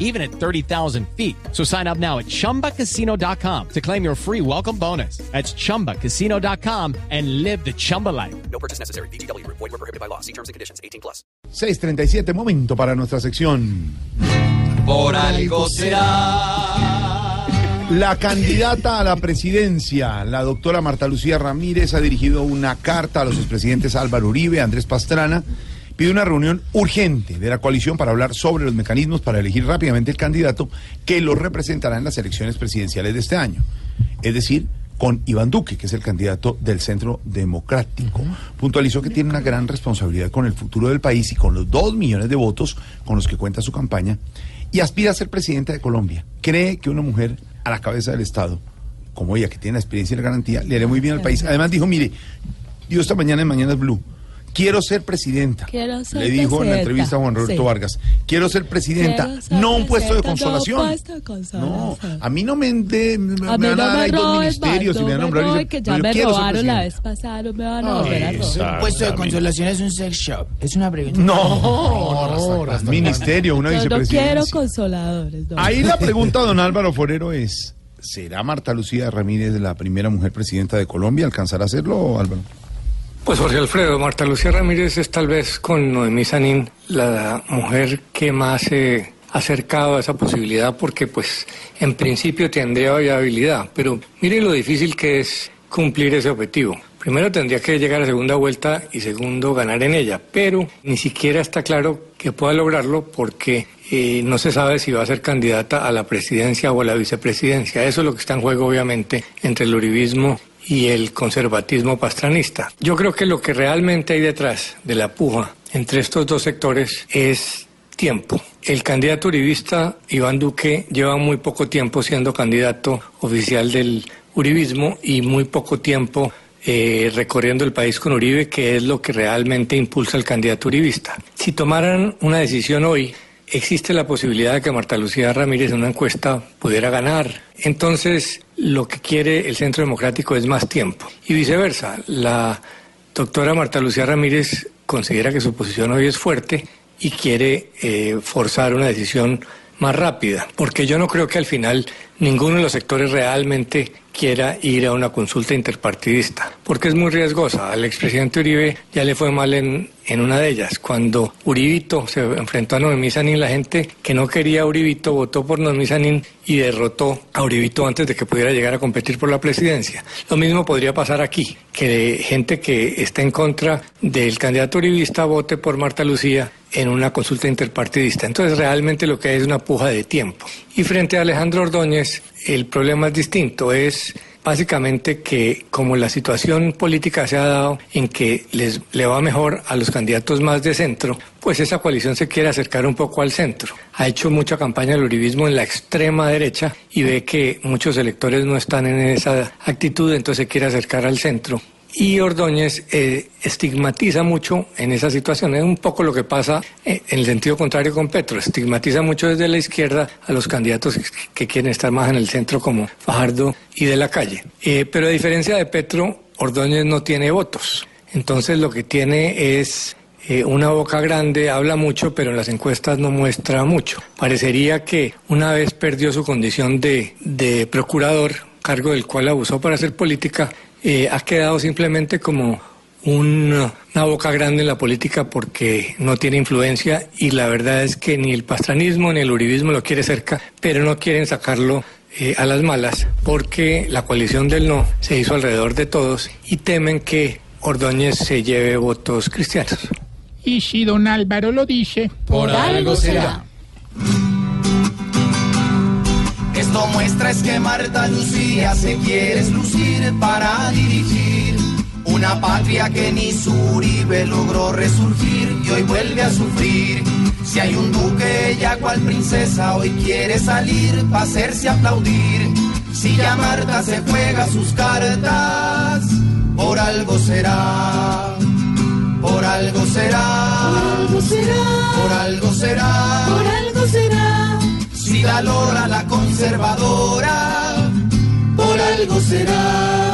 even at 30,000 feet. So sign up now at chumbacasino.com to claim your free welcome bonus. That's chumbacasino.com and live the Chumba life. No purchase necessary. BGW. Void were prohibited by law. See terms and conditions. 18 plus. 637, momento para nuestra sección. Por algo será. La candidata a la presidencia, la doctora Marta Lucía Ramírez, ha dirigido una carta a los expresidentes Álvaro Uribe, Andrés Pastrana, pide una reunión urgente de la coalición para hablar sobre los mecanismos para elegir rápidamente el candidato que lo representará en las elecciones presidenciales de este año. Es decir, con Iván Duque, que es el candidato del Centro Democrático. Puntualizó que tiene una gran responsabilidad con el futuro del país y con los dos millones de votos con los que cuenta su campaña y aspira a ser presidenta de Colombia. Cree que una mujer a la cabeza del Estado, como ella, que tiene la experiencia y la garantía, le haré muy bien al país. Además dijo, mire, yo esta mañana en Mañana es Blue, quiero ser presidenta. Quiero ser le dijo en la entrevista a Juan Roberto Sí. Vargas, quiero ser presidenta, Quiero ser no un puesto de presidenta, no un consolación. puesto de consolación. No, a mí no me, de- me, A me van a no dar ahí dos ministerios y me van a no nombrar. que ya me robaron la vez pasada, no me van a volver a robar. Exacto. Puesto de consolación es un sex shop. Es una pregunta. No, ministerio, una Yo no quiero vicepresidencia. consoladores. no. Ahí la pregunta, don Álvaro Forero, es: ¿será Marta Lucía Ramírez la primera mujer presidenta de Colombia? ¿Alcanzará a hacerlo, Álvaro? Pues Jorge Alfredo, Marta Lucía Ramírez es tal vez con Noemí Sanín la mujer que más se ha acercado a esa posibilidad porque pues en principio tendría viabilidad, pero mire lo difícil que es cumplir ese objetivo. Primero tendría que llegar a segunda vuelta y segundo ganar en ella, pero ni siquiera está claro que pueda lograrlo porque eh, no se sabe si va a ser candidata a la presidencia o a la vicepresidencia. Eso es lo que está en juego obviamente entre el uribismo y el conservatismo pastranista. Yo creo que lo que realmente hay detrás de la puja entre estos dos sectores es tiempo. El candidato uribista Iván Duque lleva muy poco tiempo siendo candidato oficial del uribismo y muy poco tiempo eh, recorriendo el país con Uribe, que es lo que realmente impulsa al candidato uribista. Si tomaran una decisión hoy, existe la posibilidad de que Marta Lucía Ramírez en una encuesta pudiera ganar. Entonces, lo que quiere el Centro Democrático es más tiempo. Y viceversa, la doctora Marta Lucía Ramírez considera que su posición hoy es fuerte y quiere eh, forzar una decisión más rápida, porque yo no creo que al final ninguno de los sectores realmente quiera ir a una consulta interpartidista, porque es muy riesgosa. Al expresidente Uribe ya le fue mal en, en una de ellas. Cuando Uribito se enfrentó a Noemí Sanín, la gente que no quería a Uribito votó por Noemí Sanín y derrotó a Uribito antes de que pudiera llegar a competir por la presidencia. Lo mismo podría pasar aquí, que gente que está en contra del candidato uribista vote por Marta Lucía en una consulta interpartidista. Entonces realmente lo que hay es una puja de tiempo. Y frente a Alejandro Ordóñez, el problema es distinto, es básicamente que como la situación política se ha dado en que les le va mejor a los candidatos más de centro, pues esa coalición se quiere acercar un poco al centro. Ha hecho mucha campaña del uribismo en la extrema derecha y ve que muchos electores no están en esa actitud, entonces se quiere acercar al centro. Y Ordóñez eh, estigmatiza mucho en esa situación. Es un poco lo que pasa eh, en el sentido contrario con Petro. Estigmatiza mucho desde la izquierda a los candidatos que, quieren estar más en el centro como Fajardo y de la calle. Eh, pero a diferencia de Petro, Ordóñez no tiene votos. Entonces lo que tiene es una boca grande, habla mucho, pero en las encuestas no muestra mucho. Parecería que una vez perdió su condición de, de procurador, cargo del cual abusó para hacer política, eh, ha quedado simplemente como un- una boca grande en la política porque no tiene influencia y la verdad es que ni el pastranismo ni el uribismo lo quiere cerca, pero no quieren sacarlo eh, a las malas porque la coalición del no se hizo alrededor de todos y temen que Ordóñez se lleve votos cristianos. Y si don Álvaro lo dice, Por algo será. Muestra es que Marta Lucía se quiere lucir para dirigir una patria que ni su Uribe logró resurgir y hoy vuelve a sufrir. Si hay un duque, ella cual princesa hoy quiere salir para hacerse aplaudir. Si ya Marta se juega sus cartas, por algo será, por algo será. algo será, por algo será, por algo será. Si la lora conservadora, por algo será.